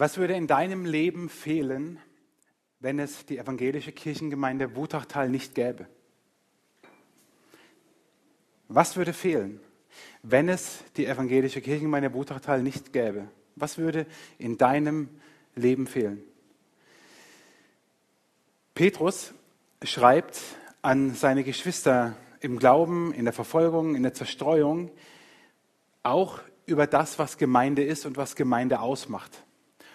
Was würde in deinem Leben fehlen, wenn es die evangelische Kirchengemeinde Wutachtal nicht gäbe? Was würde fehlen, wenn es die evangelische Kirchengemeinde Wutachtal nicht gäbe? Was würde in deinem Leben fehlen? Petrus schreibt an seine Geschwister im Glauben, in der Verfolgung, in der Zerstreuung, auch über das, was Gemeinde ist und was Gemeinde ausmacht.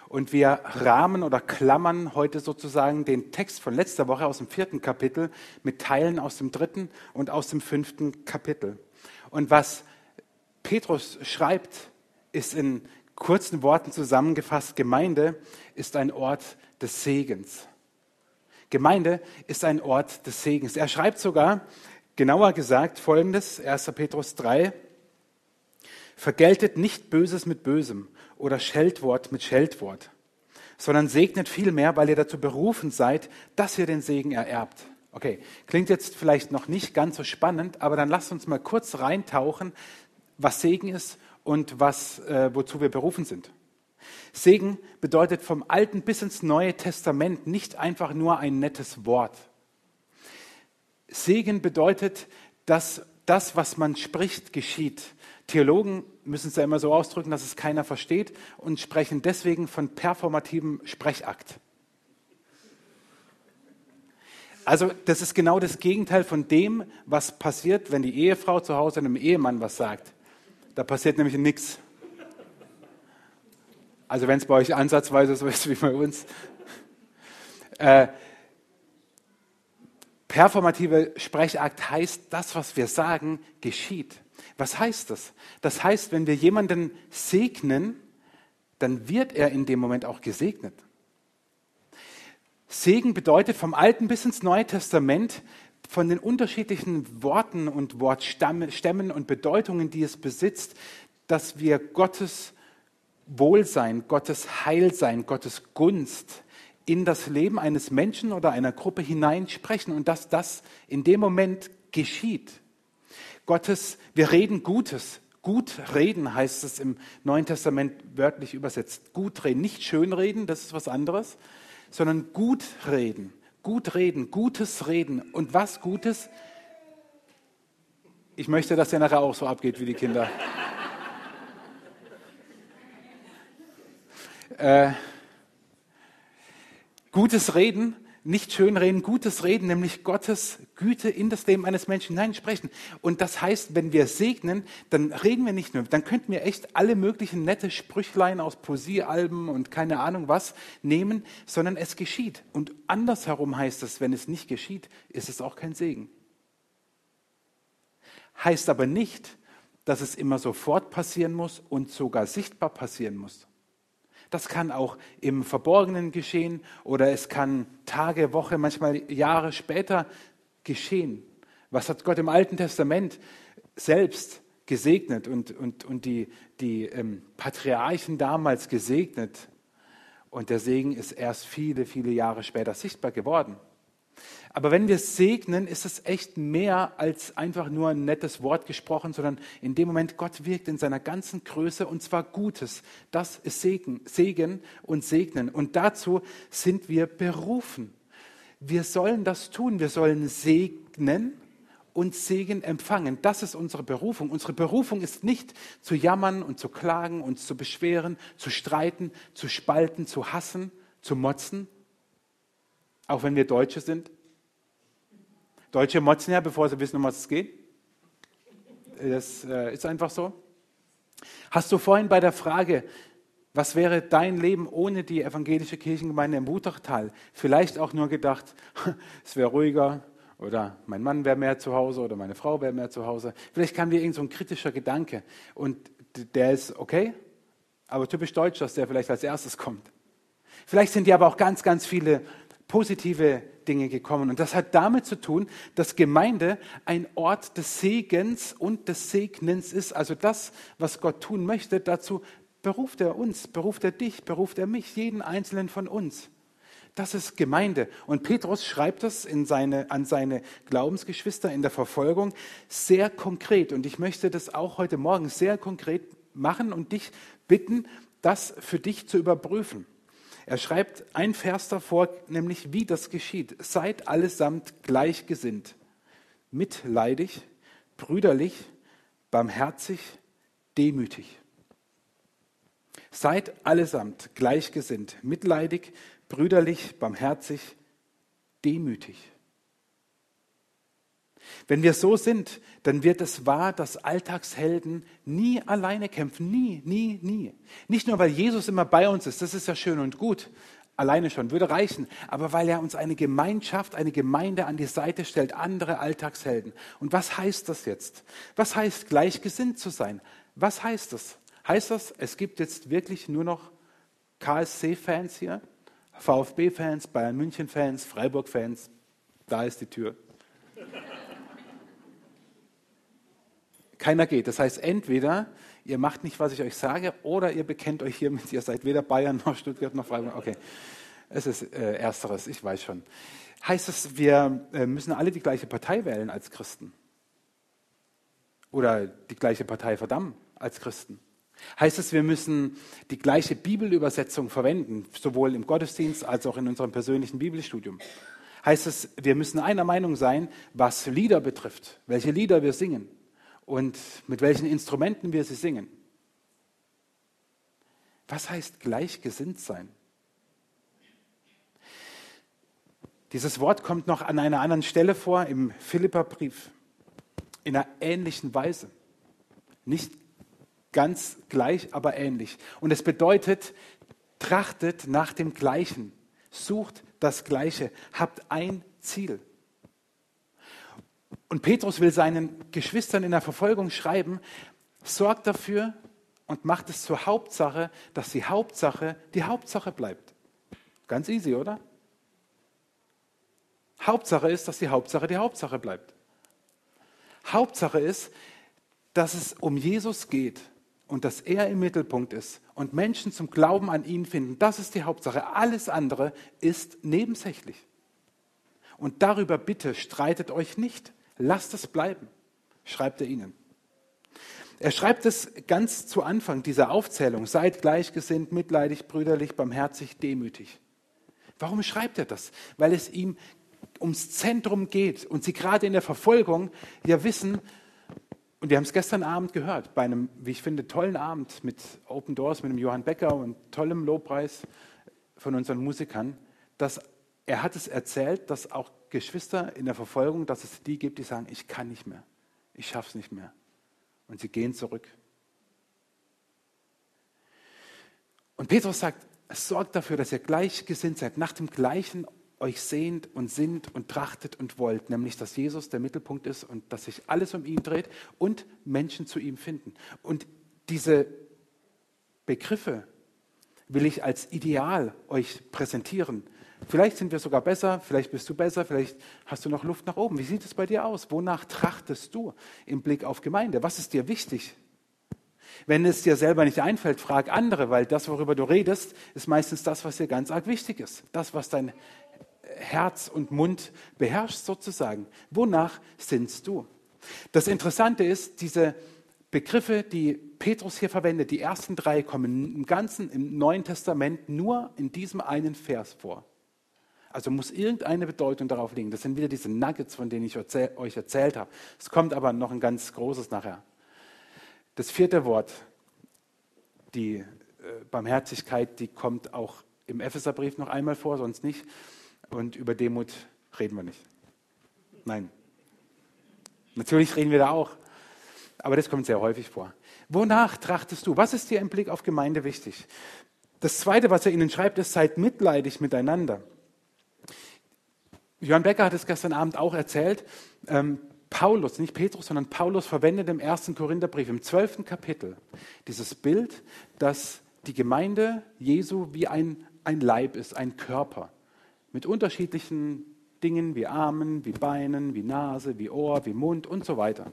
Und wir rahmen oder klammern heute sozusagen den Text von letzter Woche aus dem vierten Kapitel mit Teilen aus dem dritten und aus dem fünften Kapitel. Und was Petrus schreibt, ist in kurzen Worten zusammengefasst, Gemeinde ist ein Ort des Segens. Gemeinde ist ein Ort des Segens. Er schreibt sogar, genauer gesagt, folgendes, 1. Petrus 3, Vergeltet nicht Böses mit Bösem oder Scheldwort mit Scheldwort, sondern segnet vielmehr, weil ihr dazu berufen seid, dass ihr den Segen ererbt. Okay, klingt jetzt vielleicht noch nicht ganz so spannend, aber dann lasst uns mal kurz reintauchen, was Segen ist und was, äh, wozu wir berufen sind. Segen bedeutet vom Alten bis ins Neue Testament nicht einfach nur ein nettes Wort. Segen bedeutet, dass das, was man spricht, geschieht. Theologen müssen es ja immer so ausdrücken, dass es keiner versteht und sprechen deswegen von performativem Sprechakt. Also das ist genau das Gegenteil von dem, was passiert, wenn die Ehefrau zu Hause einem Ehemann was sagt. Da passiert nämlich nichts. Also wenn es bei euch ansatzweise so ist wie bei uns. Äh, performative Sprechakt heißt, das, was wir sagen, geschieht. Was heißt das? Das heißt, wenn wir jemanden segnen, dann wird er in dem Moment auch gesegnet. Segen bedeutet vom Alten bis ins Neue Testament, von den unterschiedlichen Worten und Wortstämmen und Bedeutungen, die es besitzt, dass wir Gottes Wohlsein, Gottes Heilsein, Gottes Gunst in das Leben eines Menschen oder einer Gruppe hineinsprechen und dass das in dem Moment geschieht. Gottes, wir reden Gutes. Gut reden heißt es im Neuen Testament wörtlich übersetzt. Gut reden, nicht schön reden, das ist was anderes, sondern gut reden. Gut reden, gutes Reden. Und was Gutes? Ich möchte, dass der nachher auch so abgeht wie die Kinder. Äh, gutes Reden, nicht schönreden, gutes Reden, nämlich Gottes Güte in das Leben eines Menschen hineinsprechen. Und das heißt, wenn wir segnen, dann reden wir nicht nur, dann könnten wir echt alle möglichen nette Sprüchlein aus Poesiealben und keine Ahnung was nehmen, sondern es geschieht. Und andersherum heißt es, wenn es nicht geschieht, ist es auch kein Segen. Heißt aber nicht, dass es immer sofort passieren muss und sogar sichtbar passieren muss. Das kann auch im Verborgenen geschehen oder es kann Tage, Woche, manchmal Jahre später geschehen. Was hat Gott im Alten Testament selbst gesegnet und, und, und die, die ähm, Patriarchen damals gesegnet? Und der Segen ist erst viele, viele Jahre später sichtbar geworden. Aber wenn wir segnen, ist es echt mehr als einfach nur ein nettes Wort gesprochen, sondern in dem Moment, Gott wirkt in seiner ganzen Größe und zwar Gutes. Das ist Segen, Segen und Segnen. Und dazu sind wir berufen. Wir sollen das tun. Wir sollen segnen und Segen empfangen. Das ist unsere Berufung. Unsere Berufung ist nicht zu jammern und zu klagen, uns zu beschweren, zu streiten, zu spalten, zu hassen, zu motzen, auch wenn wir Deutsche sind. Deutsche motzen ja, bevor sie wissen, um was es geht. Das äh, ist einfach so. Hast du vorhin bei der Frage, was wäre dein Leben ohne die evangelische Kirchengemeinde im Wutachtal, vielleicht auch nur gedacht, es wäre ruhiger oder mein Mann wäre mehr zu Hause oder meine Frau wäre mehr zu Hause. Vielleicht kam dir irgend so ein kritischer Gedanke und der ist okay, aber typisch deutsch, dass der vielleicht als erstes kommt. Vielleicht sind dir aber auch ganz, ganz viele positive Dinge gekommen. Und das hat damit zu tun, dass Gemeinde ein Ort des Segens und des Segnens ist. Also das, was Gott tun möchte, dazu beruft er uns, beruft er dich, beruft er mich, jeden einzelnen von uns. Das ist Gemeinde. Und Petrus schreibt das seine, an seine Glaubensgeschwister in der Verfolgung sehr konkret. Und ich möchte das auch heute Morgen sehr konkret machen und dich bitten, das für dich zu überprüfen. Er schreibt ein Vers davor, nämlich wie das geschieht. Seid allesamt gleichgesinnt, mitleidig, brüderlich, barmherzig, demütig. Seid allesamt gleichgesinnt, mitleidig, brüderlich, barmherzig, demütig. Wenn wir so sind, dann wird es wahr, dass Alltagshelden nie alleine kämpfen. Nie, nie, nie. Nicht nur, weil Jesus immer bei uns ist, das ist ja schön und gut. Alleine schon, würde reichen. Aber weil er uns eine Gemeinschaft, eine Gemeinde an die Seite stellt, andere Alltagshelden. Und was heißt das jetzt? Was heißt gleichgesinnt zu sein? Was heißt das? Heißt das, es gibt jetzt wirklich nur noch KSC-Fans hier? VfB-Fans, Bayern München-Fans, Freiburg-Fans? Da ist die Tür. Keiner geht. Das heißt, entweder ihr macht nicht, was ich euch sage, oder ihr bekennt euch hiermit, ihr seid weder Bayern noch Stuttgart noch Freiburg. Okay, es ist äh, Ersteres, ich weiß schon. Heißt es, wir äh, müssen alle die gleiche Partei wählen als Christen? Oder die gleiche Partei verdammen als Christen? Heißt es, wir müssen die gleiche Bibelübersetzung verwenden, sowohl im Gottesdienst als auch in unserem persönlichen Bibelstudium? Heißt es, wir müssen einer Meinung sein, was Lieder betrifft, welche Lieder wir singen? Und mit welchen Instrumenten wir sie singen. Was heißt gleichgesinnt sein? Dieses Wort kommt noch an einer anderen Stelle vor im Philipperbrief in einer ähnlichen Weise. Nicht ganz gleich, aber ähnlich. Und es bedeutet, trachtet nach dem Gleichen, sucht das Gleiche, habt ein Ziel. Und Petrus will seinen Geschwistern in der Verfolgung schreiben, sorgt dafür und macht es zur Hauptsache, dass die Hauptsache die Hauptsache bleibt. Ganz easy, oder? Hauptsache ist, dass die Hauptsache die Hauptsache bleibt. Hauptsache ist, dass es um Jesus geht und dass er im Mittelpunkt ist und Menschen zum Glauben an ihn finden. Das ist die Hauptsache. Alles andere ist nebensächlich. Und darüber bitte streitet euch nicht. Lasst es bleiben, schreibt er ihnen. Er schreibt es ganz zu Anfang dieser Aufzählung. Seid gleichgesinnt, mitleidig, brüderlich, barmherzig, demütig. Warum schreibt er das? Weil es ihm ums Zentrum geht und sie gerade in der Verfolgung ja wissen, und wir haben es gestern Abend gehört, bei einem, wie ich finde, tollen Abend mit Open Doors, mit dem Johann Becker und tollem Lobpreis von unseren Musikern, dass er hat es erzählt, dass auch Geschwister in der Verfolgung, dass es die gibt, die sagen, ich kann nicht mehr, ich schaffe es nicht mehr. Und sie gehen zurück. Und Petrus sagt, sorgt dafür, dass ihr gleichgesinnt seid, nach dem Gleichen euch sehnt und sinnt und trachtet und wollt, nämlich dass Jesus der Mittelpunkt ist und dass sich alles um ihn dreht und Menschen zu ihm finden. Und diese Begriffe will ich als Ideal euch präsentieren. Vielleicht sind wir sogar besser, vielleicht bist du besser, vielleicht hast du noch Luft nach oben. Wie sieht es bei dir aus? Wonach trachtest du im Blick auf Gemeinde? Was ist dir wichtig? Wenn es dir selber nicht einfällt, frag andere, weil das, worüber du redest, ist meistens das, was dir ganz arg wichtig ist. Das, was dein Herz und Mund beherrscht sozusagen. Wonach sinnst du? Das Interessante ist, diese Begriffe, die Petrus hier verwendet, die ersten drei kommen im Ganzen im Neuen Testament nur in diesem einen Vers vor. Also muss irgendeine Bedeutung darauf liegen. Das sind wieder diese Nuggets, von denen ich euch erzählt habe. Es kommt aber noch ein ganz großes nachher. Das vierte Wort, die äh, Barmherzigkeit, die kommt auch im Epheserbrief noch einmal vor, sonst nicht. Und über Demut reden wir nicht. Nein. Natürlich reden wir da auch. Aber das kommt sehr häufig vor. Wonach trachtest du? Was ist dir im Blick auf Gemeinde wichtig? Das Zweite, was er ihnen schreibt, ist, seid mitleidig miteinander. Johann Becker hat es gestern Abend auch erzählt. Ähm, Paulus, nicht Petrus, sondern Paulus verwendet im ersten Korintherbrief, im zwölften Kapitel, dieses Bild, dass die Gemeinde Jesu wie ein, ein Leib ist, ein Körper mit unterschiedlichen Dingen wie Armen, wie Beinen, wie Nase, wie Ohr, wie Mund und so weiter.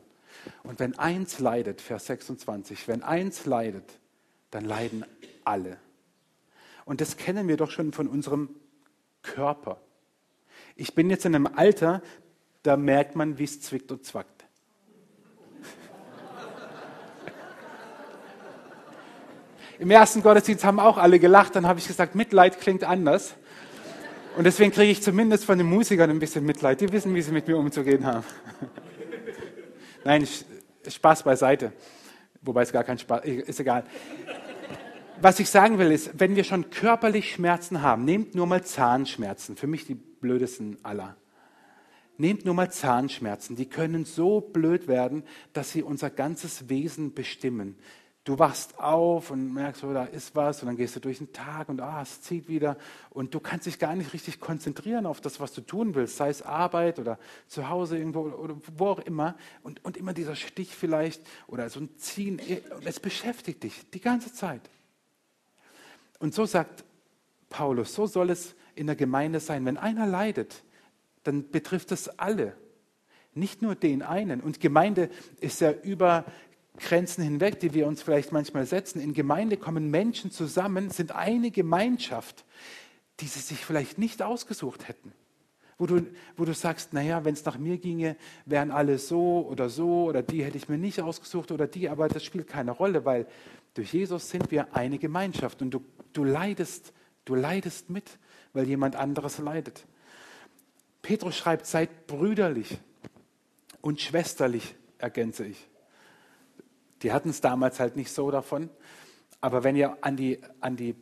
Und wenn eins leidet, Vers 26, wenn eins leidet, dann leiden alle. Und das kennen wir doch schon von unserem Körper. Ich bin jetzt in einem Alter, da merkt man, wie es zwickt und zwackt. Im ersten Gottesdienst haben auch alle gelacht, dann habe ich gesagt, Mitleid klingt anders. Und deswegen kriege ich zumindest von den Musikern ein bisschen Mitleid. Die wissen, wie sie mit mir umzugehen haben. Nein, Spaß beiseite. Wobei es gar kein Spaß ist, egal. Was ich sagen will, ist, wenn wir schon körperlich Schmerzen haben, nehmt nur mal Zahnschmerzen. Für mich die blödesten aller. Nehmt nur mal Zahnschmerzen. Die können so blöd werden, dass sie unser ganzes Wesen bestimmen. Du wachst auf und merkst, oh, da ist was, und dann gehst du durch den Tag und ah, es zieht wieder. Und du kannst dich gar nicht richtig konzentrieren auf das, was du tun willst, sei es Arbeit oder zu Hause irgendwo oder wo auch immer. Und, und immer dieser Stich vielleicht oder so ein Ziehen, es beschäftigt dich die ganze Zeit. Und so sagt Paulus, so soll es in der Gemeinde sein. Wenn einer leidet, dann betrifft es alle, nicht nur den einen. Und Gemeinde ist ja über Grenzen hinweg, die wir uns vielleicht manchmal setzen. In Gemeinde kommen Menschen zusammen, sind eine Gemeinschaft, die sie sich vielleicht nicht ausgesucht hätten. Wo du, wo du sagst, naja, wenn es nach mir ginge, wären alle so oder so oder die hätte ich mir nicht ausgesucht oder die, aber das spielt keine Rolle, weil durch Jesus sind wir eine Gemeinschaft und du, du leidest, du leidest mit, weil jemand anderes leidet. Petrus schreibt, seid brüderlich und schwesterlich, ergänze ich. Die hatten es damals halt nicht so davon. Aber wenn ihr an die, an die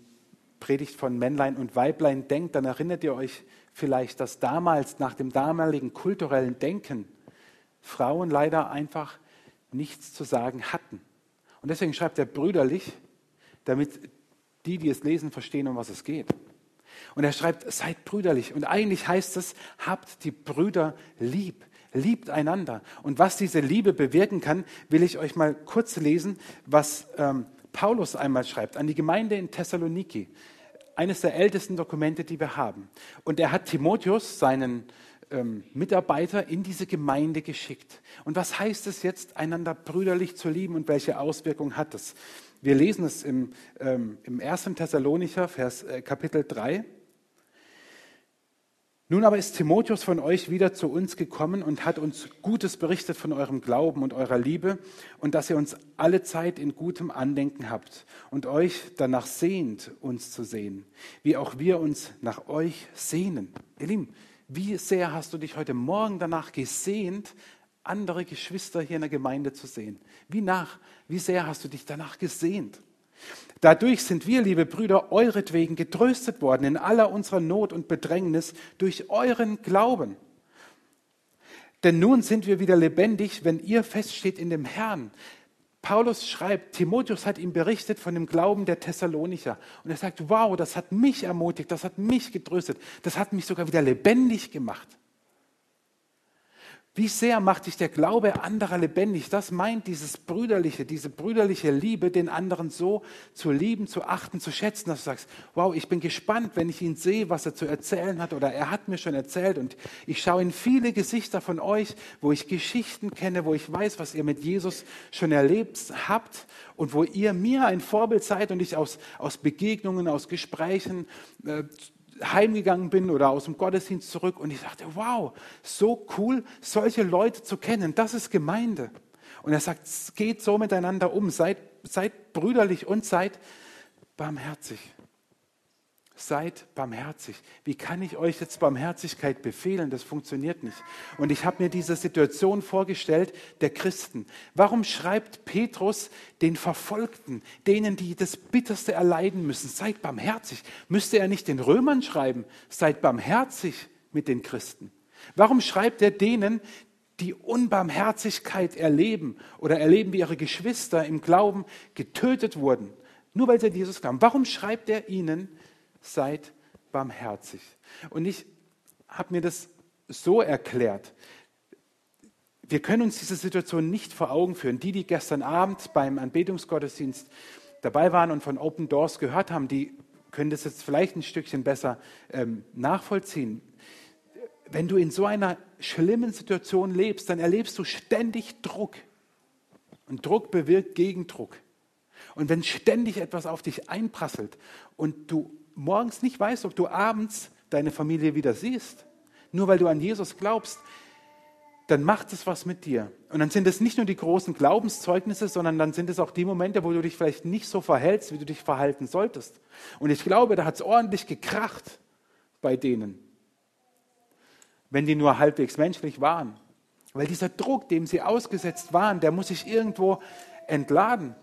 Predigt von Männlein und Weiblein denkt, dann erinnert ihr euch vielleicht, dass damals nach dem damaligen kulturellen Denken Frauen leider einfach nichts zu sagen hatten. Und deswegen schreibt er brüderlich, damit die, die es lesen, verstehen, um was es geht. Und er schreibt, seid brüderlich. Und eigentlich heißt es, habt die Brüder lieb liebt einander. Und was diese Liebe bewirken kann, will ich euch mal kurz lesen, was ähm, Paulus einmal schreibt an die Gemeinde in Thessaloniki. Eines der ältesten Dokumente, die wir haben. Und er hat Timotheus, seinen ähm, Mitarbeiter, in diese Gemeinde geschickt. Und was heißt es jetzt, einander brüderlich zu lieben und welche Auswirkungen hat es? Wir lesen es im, ähm, im 1. Thessalonicher, Vers, äh, Kapitel 3. Nun aber ist Timotheus von euch wieder zu uns gekommen und hat uns Gutes berichtet von eurem Glauben und eurer Liebe und dass ihr uns alle Zeit in gutem Andenken habt und euch danach sehnt, uns zu sehen, wie auch wir uns nach euch sehnen. Ihr Lieben, wie sehr hast du dich heute Morgen danach gesehnt, andere Geschwister hier in der Gemeinde zu sehen? Wie nach, wie sehr hast du dich danach gesehnt? Dadurch sind wir, liebe Brüder, euretwegen getröstet worden in aller unserer Not und Bedrängnis durch euren Glauben. Denn nun sind wir wieder lebendig, wenn ihr feststeht in dem Herrn. Paulus schreibt, Timotheus hat ihm berichtet von dem Glauben der Thessalonicher. Und er sagt, wow, das hat mich ermutigt, das hat mich getröstet, das hat mich sogar wieder lebendig gemacht. Wie sehr macht dich der Glaube anderer lebendig? Das meint dieses brüderliche, diese brüderliche Liebe, den anderen so zu lieben, zu achten, zu schätzen, dass du sagst, wow, ich bin gespannt, wenn ich ihn sehe, was er zu erzählen hat oder er hat mir schon erzählt und ich schaue in viele Gesichter von euch, wo ich Geschichten kenne, wo ich weiß, was ihr mit Jesus schon erlebt habt und wo ihr mir ein Vorbild seid und ich aus, aus Begegnungen, aus Gesprächen äh, heimgegangen bin oder aus dem Gottesdienst zurück und ich dachte, wow, so cool, solche Leute zu kennen, das ist Gemeinde. Und er sagt, geht so miteinander um, seid, seid brüderlich und seid barmherzig. Seid barmherzig. Wie kann ich euch jetzt Barmherzigkeit befehlen? Das funktioniert nicht. Und ich habe mir diese Situation vorgestellt der Christen. Warum schreibt Petrus den Verfolgten, denen, die das Bitterste erleiden müssen, seid barmherzig? Müsste er nicht den Römern schreiben, seid barmherzig mit den Christen? Warum schreibt er denen, die Unbarmherzigkeit erleben oder erleben, wie ihre Geschwister im Glauben getötet wurden, nur weil sie Jesus glauben? Warum schreibt er ihnen, seid barmherzig. Und ich habe mir das so erklärt. Wir können uns diese Situation nicht vor Augen führen. Die, die gestern Abend beim Anbetungsgottesdienst dabei waren und von Open Doors gehört haben, die können das jetzt vielleicht ein Stückchen besser ähm, nachvollziehen. Wenn du in so einer schlimmen Situation lebst, dann erlebst du ständig Druck. Und Druck bewirkt Gegendruck. Und wenn ständig etwas auf dich einprasselt und du morgens nicht weißt, ob du abends deine Familie wieder siehst, nur weil du an Jesus glaubst, dann macht es was mit dir. Und dann sind es nicht nur die großen Glaubenszeugnisse, sondern dann sind es auch die Momente, wo du dich vielleicht nicht so verhältst, wie du dich verhalten solltest. Und ich glaube, da hat es ordentlich gekracht bei denen, wenn die nur halbwegs menschlich waren. Weil dieser Druck, dem sie ausgesetzt waren, der muss sich irgendwo entladen.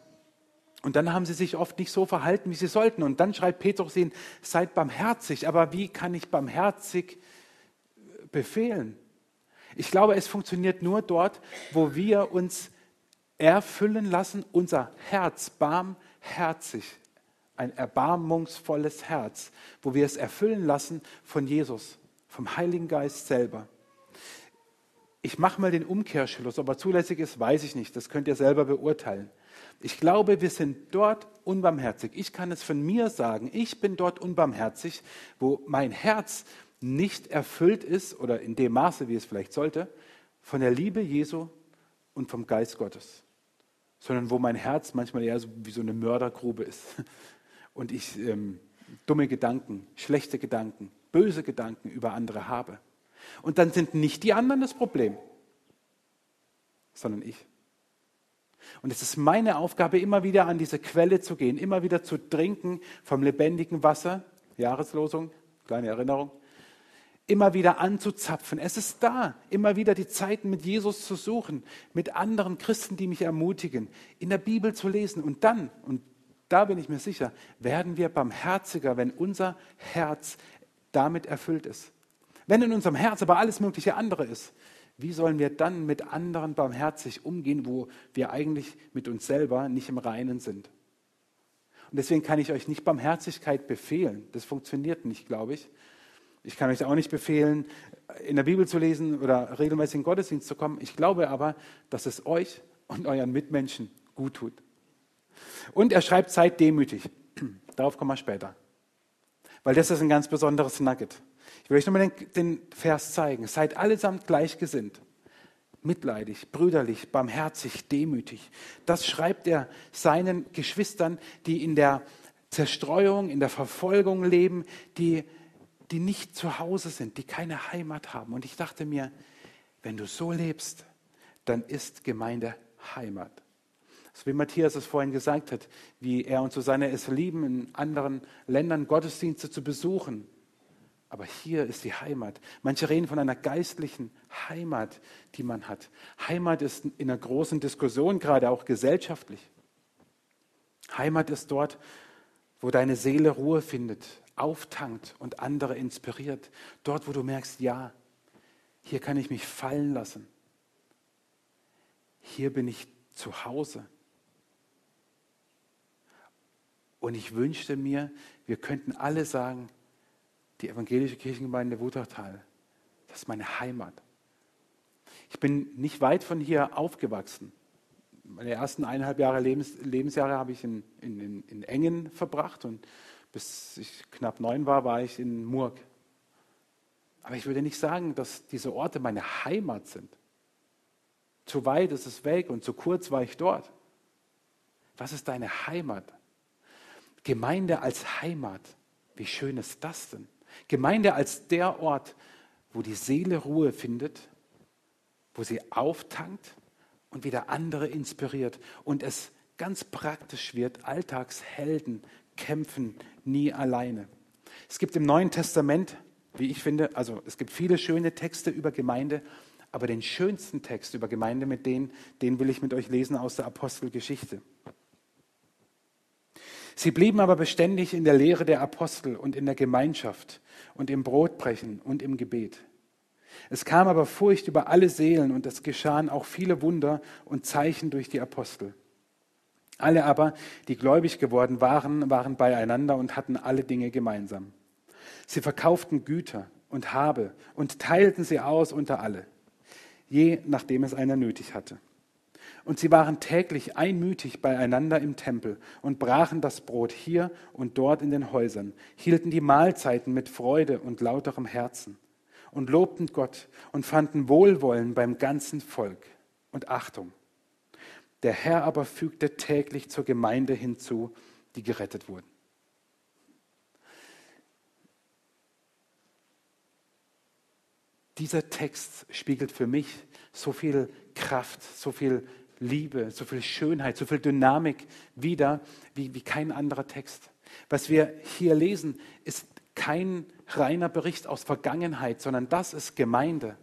Und dann haben sie sich oft nicht so verhalten, wie sie sollten. Und dann schreibt Petrus ihnen, seid barmherzig. Aber wie kann ich barmherzig befehlen? Ich glaube, es funktioniert nur dort, wo wir uns erfüllen lassen, unser Herz barmherzig, ein erbarmungsvolles Herz, wo wir es erfüllen lassen von Jesus, vom Heiligen Geist selber. Ich mache mal den Umkehrschluss, ob er zulässig ist, weiß ich nicht. Das könnt ihr selber beurteilen. Ich glaube, wir sind dort unbarmherzig. Ich kann es von mir sagen. Ich bin dort unbarmherzig, wo mein Herz nicht erfüllt ist oder in dem Maße, wie es vielleicht sollte, von der Liebe Jesu und vom Geist Gottes, sondern wo mein Herz manchmal eher so wie so eine Mördergrube ist und ich ähm, dumme Gedanken, schlechte Gedanken, böse Gedanken über andere habe. Und dann sind nicht die anderen das Problem, sondern ich. Und es ist meine Aufgabe, immer wieder an diese Quelle zu gehen, immer wieder zu trinken vom lebendigen Wasser. Jahreslosung, kleine Erinnerung immer wieder anzuzapfen. Es ist da, immer wieder die Zeiten mit Jesus zu suchen, mit anderen Christen, die mich ermutigen, in der Bibel zu lesen. Und dann, und da bin ich mir sicher, werden wir barmherziger, wenn unser Herz damit erfüllt ist. Wenn in unserem Herz aber alles mögliche andere ist, wie sollen wir dann mit anderen barmherzig umgehen, wo wir eigentlich mit uns selber nicht im Reinen sind? Und deswegen kann ich euch nicht Barmherzigkeit befehlen. Das funktioniert nicht, glaube ich. Ich kann euch auch nicht befehlen, in der Bibel zu lesen oder regelmäßig in Gottesdienst zu kommen. Ich glaube aber, dass es euch und euren Mitmenschen gut tut. Und er schreibt, seid demütig. Darauf kommen wir später. Weil das ist ein ganz besonderes Nugget. Ich euch nochmal den, den Vers zeigen. Seid allesamt gleichgesinnt, mitleidig, brüderlich, barmherzig, demütig. Das schreibt er seinen Geschwistern, die in der Zerstreuung, in der Verfolgung leben, die die nicht zu Hause sind, die keine Heimat haben. Und ich dachte mir, wenn du so lebst, dann ist Gemeinde Heimat. So wie Matthias es vorhin gesagt hat, wie er und Susanne es lieben, in anderen Ländern Gottesdienste zu besuchen. Aber hier ist die Heimat. Manche reden von einer geistlichen Heimat, die man hat. Heimat ist in einer großen Diskussion, gerade auch gesellschaftlich. Heimat ist dort, wo deine Seele Ruhe findet, auftankt und andere inspiriert. Dort, wo du merkst, ja, hier kann ich mich fallen lassen. Hier bin ich zu Hause. Und ich wünschte mir, wir könnten alle sagen, die evangelische Kirchengemeinde Wutachtal, das ist meine Heimat. Ich bin nicht weit von hier aufgewachsen. Meine ersten eineinhalb Jahre Lebens, Lebensjahre habe ich in, in, in Engen verbracht und bis ich knapp neun war, war ich in Murg. Aber ich würde nicht sagen, dass diese Orte meine Heimat sind. Zu weit ist es weg und zu kurz war ich dort. Was ist deine Heimat? Gemeinde als Heimat. Wie schön ist das denn? Gemeinde als der Ort, wo die Seele Ruhe findet, wo sie auftankt und wieder andere inspiriert und es ganz praktisch wird, Alltagshelden kämpfen nie alleine. Es gibt im Neuen Testament, wie ich finde, also es gibt viele schöne Texte über Gemeinde, aber den schönsten Text über Gemeinde, mit denen, den will ich mit euch lesen aus der Apostelgeschichte. Sie blieben aber beständig in der Lehre der Apostel und in der Gemeinschaft und im Brotbrechen und im Gebet. Es kam aber Furcht über alle Seelen und es geschahen auch viele Wunder und Zeichen durch die Apostel. Alle aber, die gläubig geworden waren, waren beieinander und hatten alle Dinge gemeinsam. Sie verkauften Güter und Habe und teilten sie aus unter alle, je nachdem es einer nötig hatte. Und sie waren täglich einmütig beieinander im Tempel und brachen das Brot hier und dort in den Häusern, hielten die Mahlzeiten mit Freude und lauterem Herzen und lobten Gott und fanden Wohlwollen beim ganzen Volk und Achtung der Herr aber fügte täglich zur Gemeinde hinzu, die gerettet wurden. dieser Text spiegelt für mich so viel Kraft, so viel Liebe, so viel Schönheit, so viel Dynamik wider wie, wie kein anderer Text. Was wir hier lesen, ist kein reiner Bericht aus Vergangenheit, sondern das ist Gemeinde.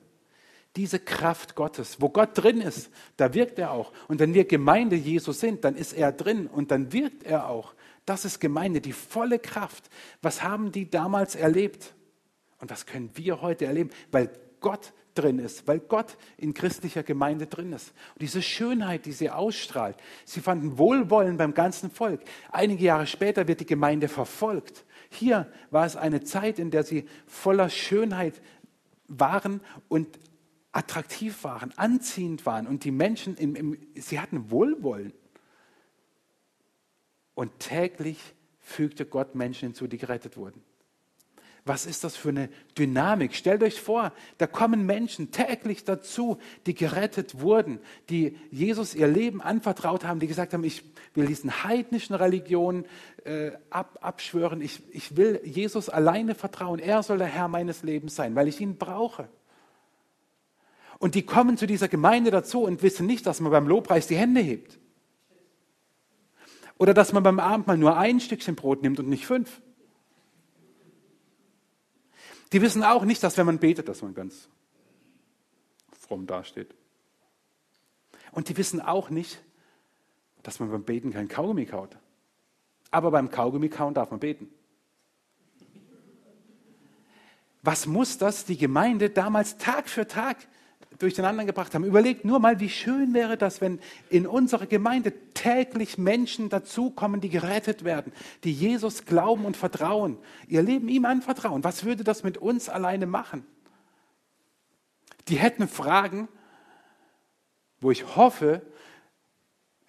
Diese Kraft Gottes, wo Gott drin ist, da wirkt er auch. Und wenn wir Gemeinde Jesus sind, dann ist er drin und dann wirkt er auch. Das ist Gemeinde, die volle Kraft. Was haben die damals erlebt? Und was können wir heute erleben? Weil Gott drin ist, weil Gott in christlicher Gemeinde drin ist. Und diese Schönheit, die sie ausstrahlt, sie fanden Wohlwollen beim ganzen Volk. Einige Jahre später wird die Gemeinde verfolgt. Hier war es eine Zeit, in der sie voller Schönheit waren und attraktiv waren, anziehend waren und die Menschen, im, im, sie hatten Wohlwollen. Und täglich fügte Gott Menschen hinzu, die gerettet wurden. Was ist das für eine Dynamik? Stellt euch vor, da kommen Menschen täglich dazu, die gerettet wurden, die Jesus ihr Leben anvertraut haben, die gesagt haben, ich will diesen heidnischen Religionen äh, ab, abschwören, ich, ich will Jesus alleine vertrauen, er soll der Herr meines Lebens sein, weil ich ihn brauche. Und die kommen zu dieser Gemeinde dazu und wissen nicht, dass man beim Lobpreis die Hände hebt. Oder dass man beim Abendmahl nur ein Stückchen Brot nimmt und nicht fünf. Die wissen auch nicht, dass wenn man betet, dass man ganz fromm dasteht. Und die wissen auch nicht, dass man beim Beten kein Kaugummi kaut. Aber beim Kaugummi kauen darf man beten. Was muss das die Gemeinde damals Tag für Tag durcheinander gebracht haben. Überlegt nur mal, wie schön wäre das, wenn in unserer Gemeinde täglich Menschen dazukommen, die gerettet werden, die Jesus glauben und vertrauen, ihr Leben ihm anvertrauen. Was würde das mit uns alleine machen? Die hätten Fragen, wo ich hoffe,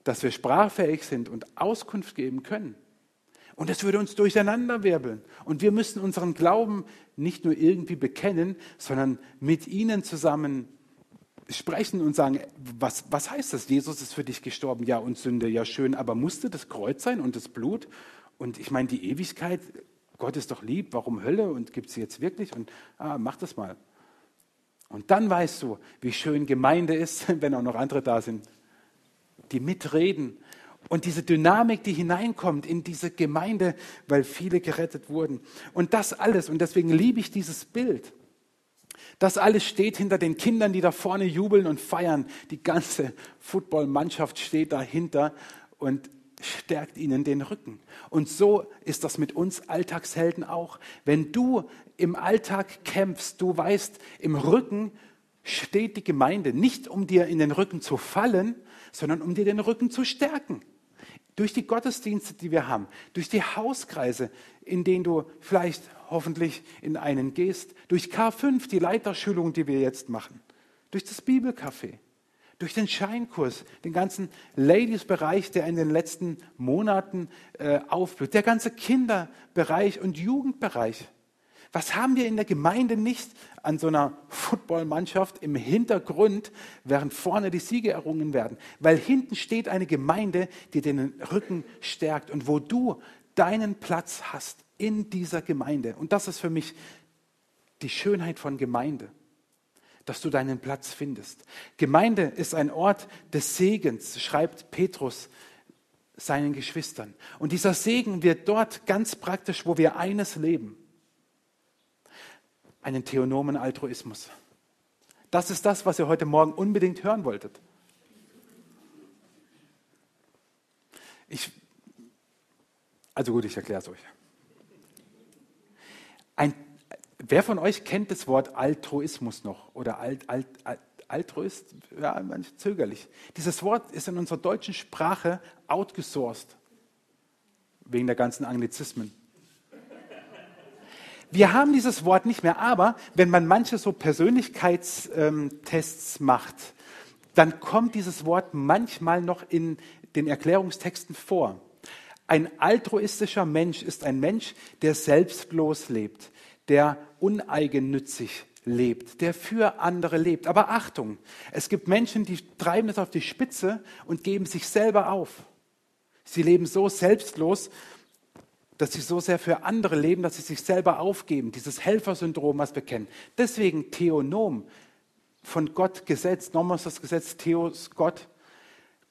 dass wir sprachfähig sind und Auskunft geben können. Und das würde uns durcheinanderwirbeln. Und wir müssen unseren Glauben nicht nur irgendwie bekennen, sondern mit ihnen zusammen sprechen und sagen, was, was heißt das? Jesus ist für dich gestorben, ja, und Sünde, ja schön, aber musste das Kreuz sein und das Blut? Und ich meine, die Ewigkeit, Gott ist doch lieb, warum Hölle und gibt sie jetzt wirklich? Und ah, mach das mal. Und dann weißt du, wie schön Gemeinde ist, wenn auch noch andere da sind, die mitreden. Und diese Dynamik, die hineinkommt in diese Gemeinde, weil viele gerettet wurden. Und das alles, und deswegen liebe ich dieses Bild. Das alles steht hinter den Kindern, die da vorne jubeln und feiern. Die ganze Footballmannschaft steht dahinter und stärkt ihnen den Rücken. Und so ist das mit uns Alltagshelden auch. Wenn du im Alltag kämpfst, du weißt, im Rücken steht die Gemeinde nicht, um dir in den Rücken zu fallen, sondern um dir den Rücken zu stärken. Durch die Gottesdienste, die wir haben, durch die Hauskreise, in denen du vielleicht hoffentlich in einen gehst, durch K5, die Leiterschulung, die wir jetzt machen, durch das Bibelcafé, durch den Scheinkurs, den ganzen Ladies-Bereich, der in den letzten Monaten äh, aufblüht, der ganze Kinderbereich und Jugendbereich. Was haben wir in der Gemeinde nicht an so einer Footballmannschaft im Hintergrund, während vorne die Siege errungen werden? Weil hinten steht eine Gemeinde, die den Rücken stärkt und wo du deinen Platz hast in dieser Gemeinde. Und das ist für mich die Schönheit von Gemeinde, dass du deinen Platz findest. Gemeinde ist ein Ort des Segens, schreibt Petrus seinen Geschwistern. Und dieser Segen wird dort ganz praktisch, wo wir eines leben. Einen theonomen Altruismus. Das ist das, was ihr heute Morgen unbedingt hören wolltet. Ich, also gut, ich erkläre es euch. Ein, wer von euch kennt das Wort Altruismus noch? Oder Alt, Alt, Alt, Altruist? Ja, manch zögerlich. Dieses Wort ist in unserer deutschen Sprache outgesourced. Wegen der ganzen Anglizismen. Wir haben dieses Wort nicht mehr, aber wenn man manche so Persönlichkeitstests macht, dann kommt dieses Wort manchmal noch in den Erklärungstexten vor. Ein altruistischer Mensch ist ein Mensch, der selbstlos lebt, der uneigennützig lebt, der für andere lebt. Aber Achtung, es gibt Menschen, die treiben es auf die Spitze und geben sich selber auf. Sie leben so selbstlos, dass sie so sehr für andere leben, dass sie sich selber aufgeben. Dieses Helfersyndrom, was wir kennen. Deswegen Theonom, von Gott gesetzt. Nochmals das Gesetz Theos, Gott.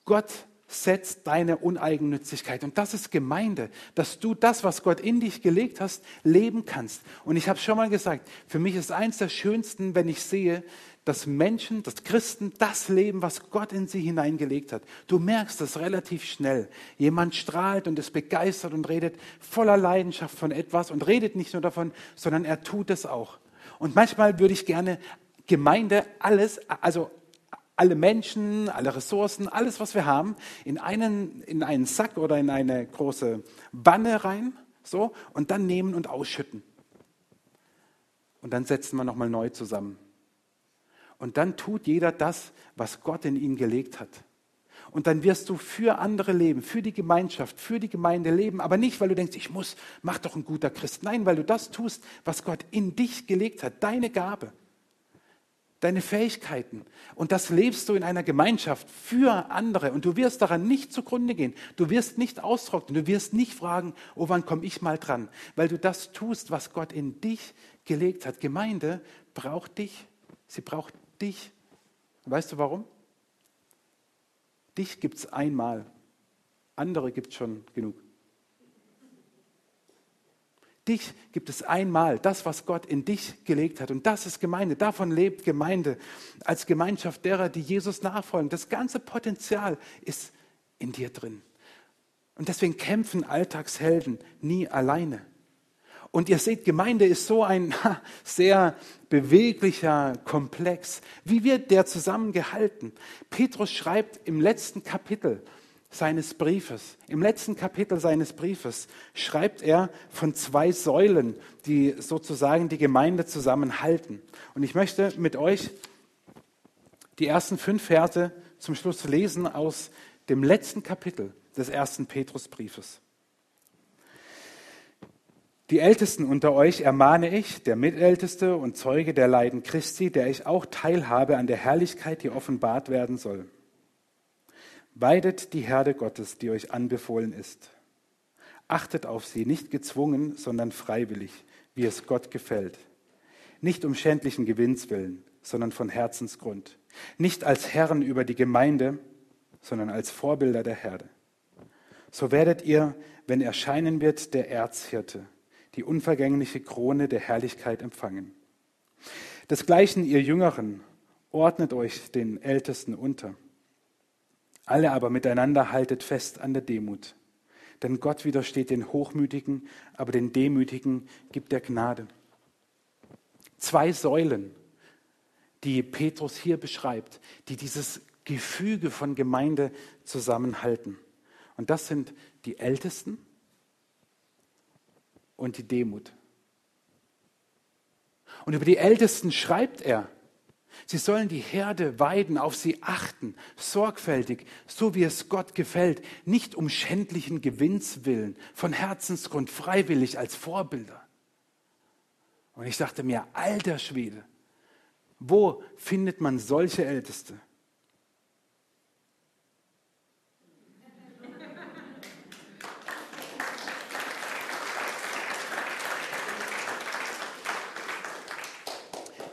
Gott setzt deine Uneigennützigkeit. Und das ist Gemeinde, dass du das, was Gott in dich gelegt hast, leben kannst. Und ich habe schon mal gesagt, für mich ist eins der schönsten, wenn ich sehe, dass Menschen, dass Christen das leben, was Gott in sie hineingelegt hat. Du merkst das relativ schnell. Jemand strahlt und ist begeistert und redet voller Leidenschaft von etwas und redet nicht nur davon, sondern er tut es auch. Und manchmal würde ich gerne Gemeinde alles, also alle Menschen, alle Ressourcen, alles, was wir haben, in einen, in einen Sack oder in eine große Wanne rein, so, und dann nehmen und ausschütten. Und dann setzen wir nochmal neu zusammen. Und dann tut jeder das, was Gott in ihn gelegt hat. Und dann wirst du für andere leben, für die Gemeinschaft, für die Gemeinde leben. Aber nicht, weil du denkst, ich muss, mach doch ein guter Christ. Nein, weil du das tust, was Gott in dich gelegt hat, deine Gabe, deine Fähigkeiten. Und das lebst du in einer Gemeinschaft für andere. Und du wirst daran nicht zugrunde gehen. Du wirst nicht austrocknen. Du wirst nicht fragen, oh, wann komme ich mal dran? Weil du das tust, was Gott in dich gelegt hat. Gemeinde braucht dich. Sie braucht dich. Weißt du warum? Dich gibt es einmal, andere gibt es schon genug. Dich gibt es einmal, das, was Gott in dich gelegt hat. Und das ist Gemeinde. Davon lebt Gemeinde als Gemeinschaft derer, die Jesus nachfolgen. Das ganze Potenzial ist in dir drin. Und deswegen kämpfen Alltagshelden nie alleine. Und ihr seht, Gemeinde ist so ein sehr beweglicher Komplex. Wie wird der zusammengehalten? Petrus schreibt im letzten Kapitel seines Briefes, im letzten Kapitel seines Briefes schreibt er von zwei Säulen, die sozusagen die Gemeinde zusammenhalten. Und ich möchte mit euch die ersten fünf Verse zum Schluss lesen aus dem letzten Kapitel des ersten Petrusbriefes. Die Ältesten unter euch ermahne ich, der Mitälteste und Zeuge der Leiden Christi, der ich auch teilhabe an der Herrlichkeit, die offenbart werden soll. Weidet die Herde Gottes, die euch anbefohlen ist. Achtet auf sie, nicht gezwungen, sondern freiwillig, wie es Gott gefällt. Nicht um schändlichen Gewinns willen, sondern von Herzensgrund. Nicht als Herren über die Gemeinde, sondern als Vorbilder der Herde. So werdet ihr, wenn erscheinen wird, der Erzhirte die unvergängliche Krone der Herrlichkeit empfangen. Desgleichen ihr Jüngeren, ordnet euch den Ältesten unter. Alle aber miteinander haltet fest an der Demut. Denn Gott widersteht den Hochmütigen, aber den Demütigen gibt er Gnade. Zwei Säulen, die Petrus hier beschreibt, die dieses Gefüge von Gemeinde zusammenhalten. Und das sind die Ältesten und die Demut. Und über die Ältesten schreibt er, sie sollen die Herde weiden, auf sie achten, sorgfältig, so wie es Gott gefällt, nicht um schändlichen Gewinns willen, von Herzensgrund, freiwillig als Vorbilder. Und ich dachte mir, alter Schwede, wo findet man solche Älteste?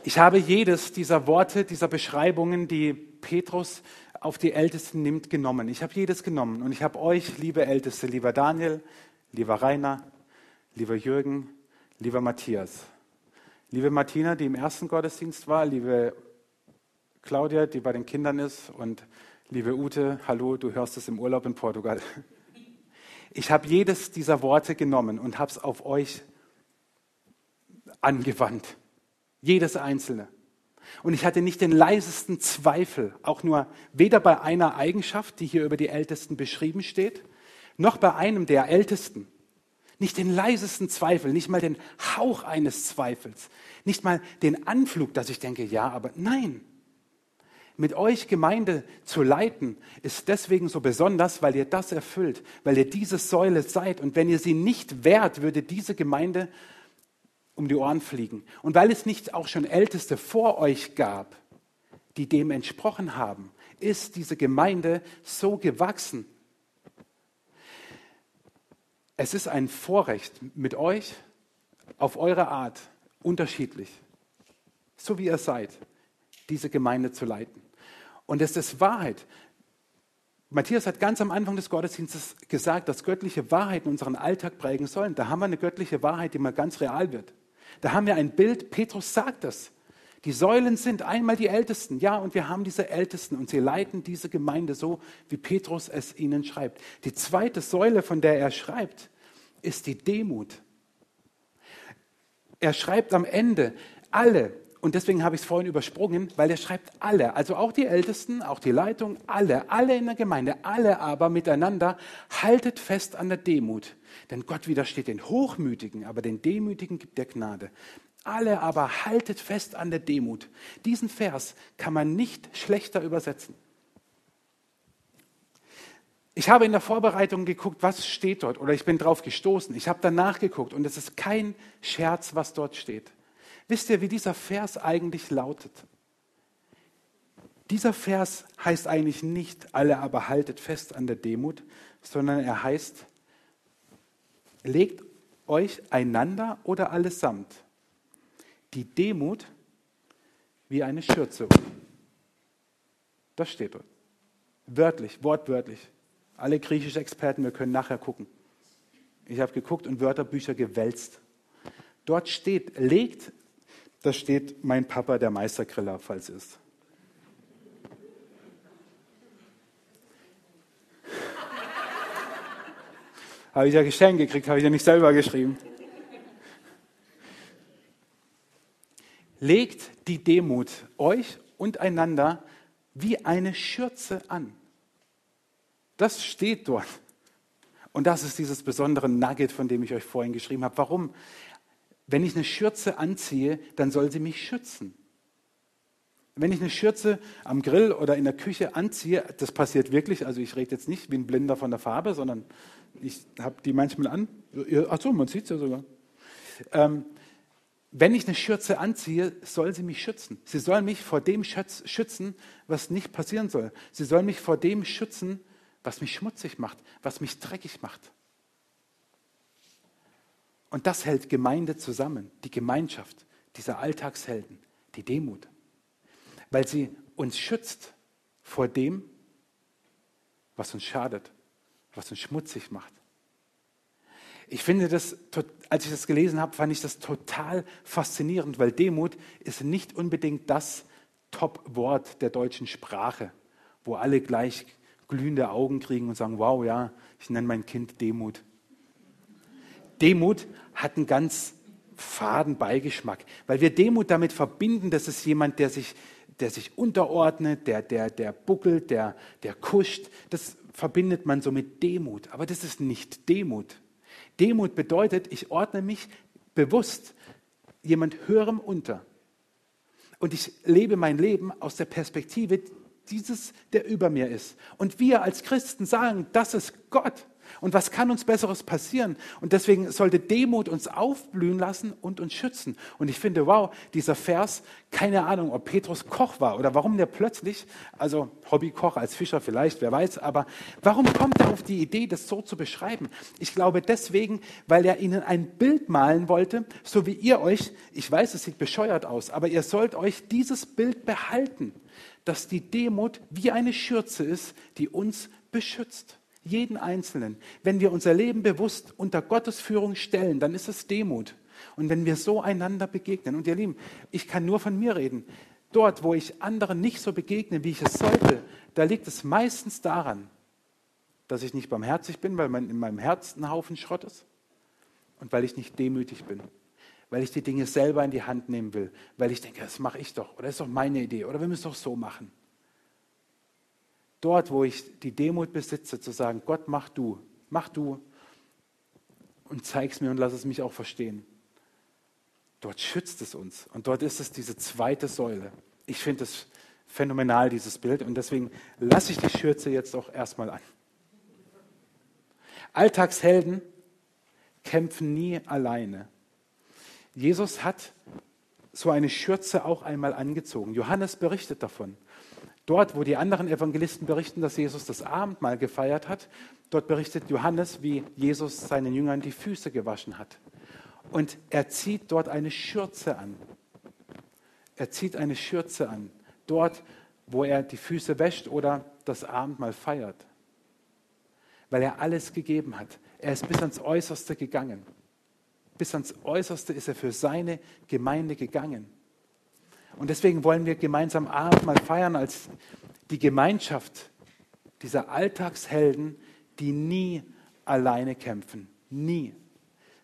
Ich habe jedes dieser Worte, dieser Beschreibungen, die Petrus auf die Ältesten nimmt, genommen. Ich habe jedes genommen. Und ich habe euch, liebe Älteste, lieber Daniel, lieber Rainer, lieber Jürgen, lieber Matthias, liebe Martina, die im ersten Gottesdienst war, liebe Claudia, die bei den Kindern ist und liebe Ute, hallo, du hörst es im Urlaub in Portugal. Ich habe jedes dieser Worte genommen und habe es auf euch angewandt. Jedes einzelne. Und ich hatte nicht den leisesten Zweifel, auch nur weder bei einer Eigenschaft, die hier über die Ältesten beschrieben steht, noch bei einem der Ältesten. Nicht den leisesten Zweifel, nicht mal den Hauch eines Zweifels, nicht mal den Anflug, dass ich denke, ja, aber nein. Mit euch Gemeinde zu leiten ist deswegen so besonders, weil ihr das erfüllt, weil ihr diese Säule seid. Und wenn ihr sie nicht wärt, würde diese Gemeinde um die Ohren fliegen. Und weil es nicht auch schon Älteste vor euch gab, die dem entsprochen haben, ist diese Gemeinde so gewachsen. es ist ein Vorrecht mit euch auf eure Art unterschiedlich, so wie ihr seid, diese Gemeinde zu leiten. Und es ist Wahrheit. Matthias hat ganz am Anfang des Gottesdienstes gesagt, dass göttliche Wahrheiten unseren Alltag prägen sollen. Da haben wir eine göttliche Wahrheit, die mal ganz real wird. Da haben wir ein Bild, Petrus sagt das. Die Säulen sind einmal die Ältesten, ja, und wir haben diese Ältesten und sie leiten diese Gemeinde so, wie Petrus es ihnen schreibt. Die zweite Säule, von der er schreibt, ist die Demut. Er schreibt am Ende, alle, und deswegen habe ich es vorhin übersprungen, weil er schreibt alle, also auch die Ältesten, auch die Leitung, alle, alle in der Gemeinde, alle aber miteinander, haltet fest an der Demut. Denn Gott widersteht den Hochmütigen, aber den Demütigen gibt er Gnade. Alle aber haltet fest an der Demut. Diesen Vers kann man nicht schlechter übersetzen. Ich habe in der Vorbereitung geguckt, was steht dort, oder ich bin drauf gestoßen. Ich habe danach geguckt und es ist kein Scherz, was dort steht. Wisst ihr, wie dieser Vers eigentlich lautet? Dieser Vers heißt eigentlich nicht, alle aber haltet fest an der Demut, sondern er heißt, legt euch einander oder allesamt die Demut wie eine Schürze. Das steht dort. Wörtlich, wortwörtlich. Alle griechischen Experten, wir können nachher gucken. Ich habe geguckt und Wörterbücher gewälzt. Dort steht, legt, da steht mein Papa, der Meistergriller, falls es ist. Habe ich ja geschenkt gekriegt, habe ich ja nicht selber geschrieben. Legt die Demut euch und einander wie eine Schürze an. Das steht dort. Und das ist dieses besondere Nugget, von dem ich euch vorhin geschrieben habe. Warum? Wenn ich eine Schürze anziehe, dann soll sie mich schützen. Wenn ich eine Schürze am Grill oder in der Küche anziehe, das passiert wirklich, also ich rede jetzt nicht wie ein Blinder von der Farbe, sondern ich habe die manchmal an. Ach so, man sieht es ja sogar. Ähm, wenn ich eine Schürze anziehe, soll sie mich schützen. Sie soll mich vor dem schützen, was nicht passieren soll. Sie soll mich vor dem schützen, was mich schmutzig macht, was mich dreckig macht. Und das hält Gemeinde zusammen, die Gemeinschaft dieser Alltagshelden, die Demut, weil sie uns schützt vor dem, was uns schadet, was uns schmutzig macht. Ich finde das, als ich das gelesen habe, fand ich das total faszinierend, weil Demut ist nicht unbedingt das Top-Wort der deutschen Sprache, wo alle gleich glühende Augen kriegen und sagen, wow, ja, ich nenne mein Kind Demut. Demut hat einen ganz faden Beigeschmack, weil wir Demut damit verbinden, dass es jemand, der sich, der sich unterordnet, der, der, der buckelt, der, der kuscht, das verbindet man so mit Demut. Aber das ist nicht Demut. Demut bedeutet, ich ordne mich bewusst jemand Höherem unter. Und ich lebe mein Leben aus der Perspektive dieses, der über mir ist. Und wir als Christen sagen, das ist Gott. Und was kann uns Besseres passieren? Und deswegen sollte Demut uns aufblühen lassen und uns schützen. Und ich finde, wow, dieser Vers, keine Ahnung, ob Petrus Koch war oder warum der plötzlich, also Hobbykoch als Fischer vielleicht, wer weiß, aber warum kommt er auf die Idee, das so zu beschreiben? Ich glaube deswegen, weil er ihnen ein Bild malen wollte, so wie ihr euch, ich weiß, es sieht bescheuert aus, aber ihr sollt euch dieses Bild behalten, dass die Demut wie eine Schürze ist, die uns beschützt jeden Einzelnen. Wenn wir unser Leben bewusst unter Gottes Führung stellen, dann ist es Demut. Und wenn wir so einander begegnen, und ihr Lieben, ich kann nur von mir reden, dort, wo ich anderen nicht so begegne, wie ich es sollte, da liegt es meistens daran, dass ich nicht barmherzig bin, weil in meinem Herzen ein Haufen Schrott ist und weil ich nicht demütig bin, weil ich die Dinge selber in die Hand nehmen will, weil ich denke, das mache ich doch oder ist doch meine Idee oder wir müssen es doch so machen dort, wo ich die Demut besitze, zu sagen, Gott, mach du, mach du und zeig's mir und lass es mich auch verstehen. Dort schützt es uns und dort ist es diese zweite Säule. Ich finde es phänomenal, dieses Bild und deswegen lasse ich die Schürze jetzt auch erstmal an. Alltagshelden kämpfen nie alleine. Jesus hat so eine Schürze auch einmal angezogen. Johannes berichtet davon Dort, wo die anderen Evangelisten berichten, dass Jesus das Abendmahl gefeiert hat, dort berichtet Johannes, wie Jesus seinen Jüngern die Füße gewaschen hat. Und er zieht dort eine Schürze an. Er zieht eine Schürze an, dort, wo er die Füße wäscht oder das Abendmahl feiert. Weil er alles gegeben hat. Er ist bis ans Äußerste gegangen. Bis ans Äußerste ist er für seine Gemeinde gegangen. Und deswegen wollen wir gemeinsam Abendmahl feiern als die Gemeinschaft dieser Alltagshelden, die nie alleine kämpfen. Nie.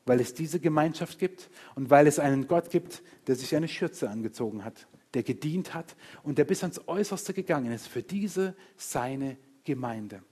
Weil es diese Gemeinschaft gibt und weil es einen Gott gibt, der sich eine Schürze angezogen hat, der gedient hat und der bis ans Äußerste gegangen ist für diese seine Gemeinde.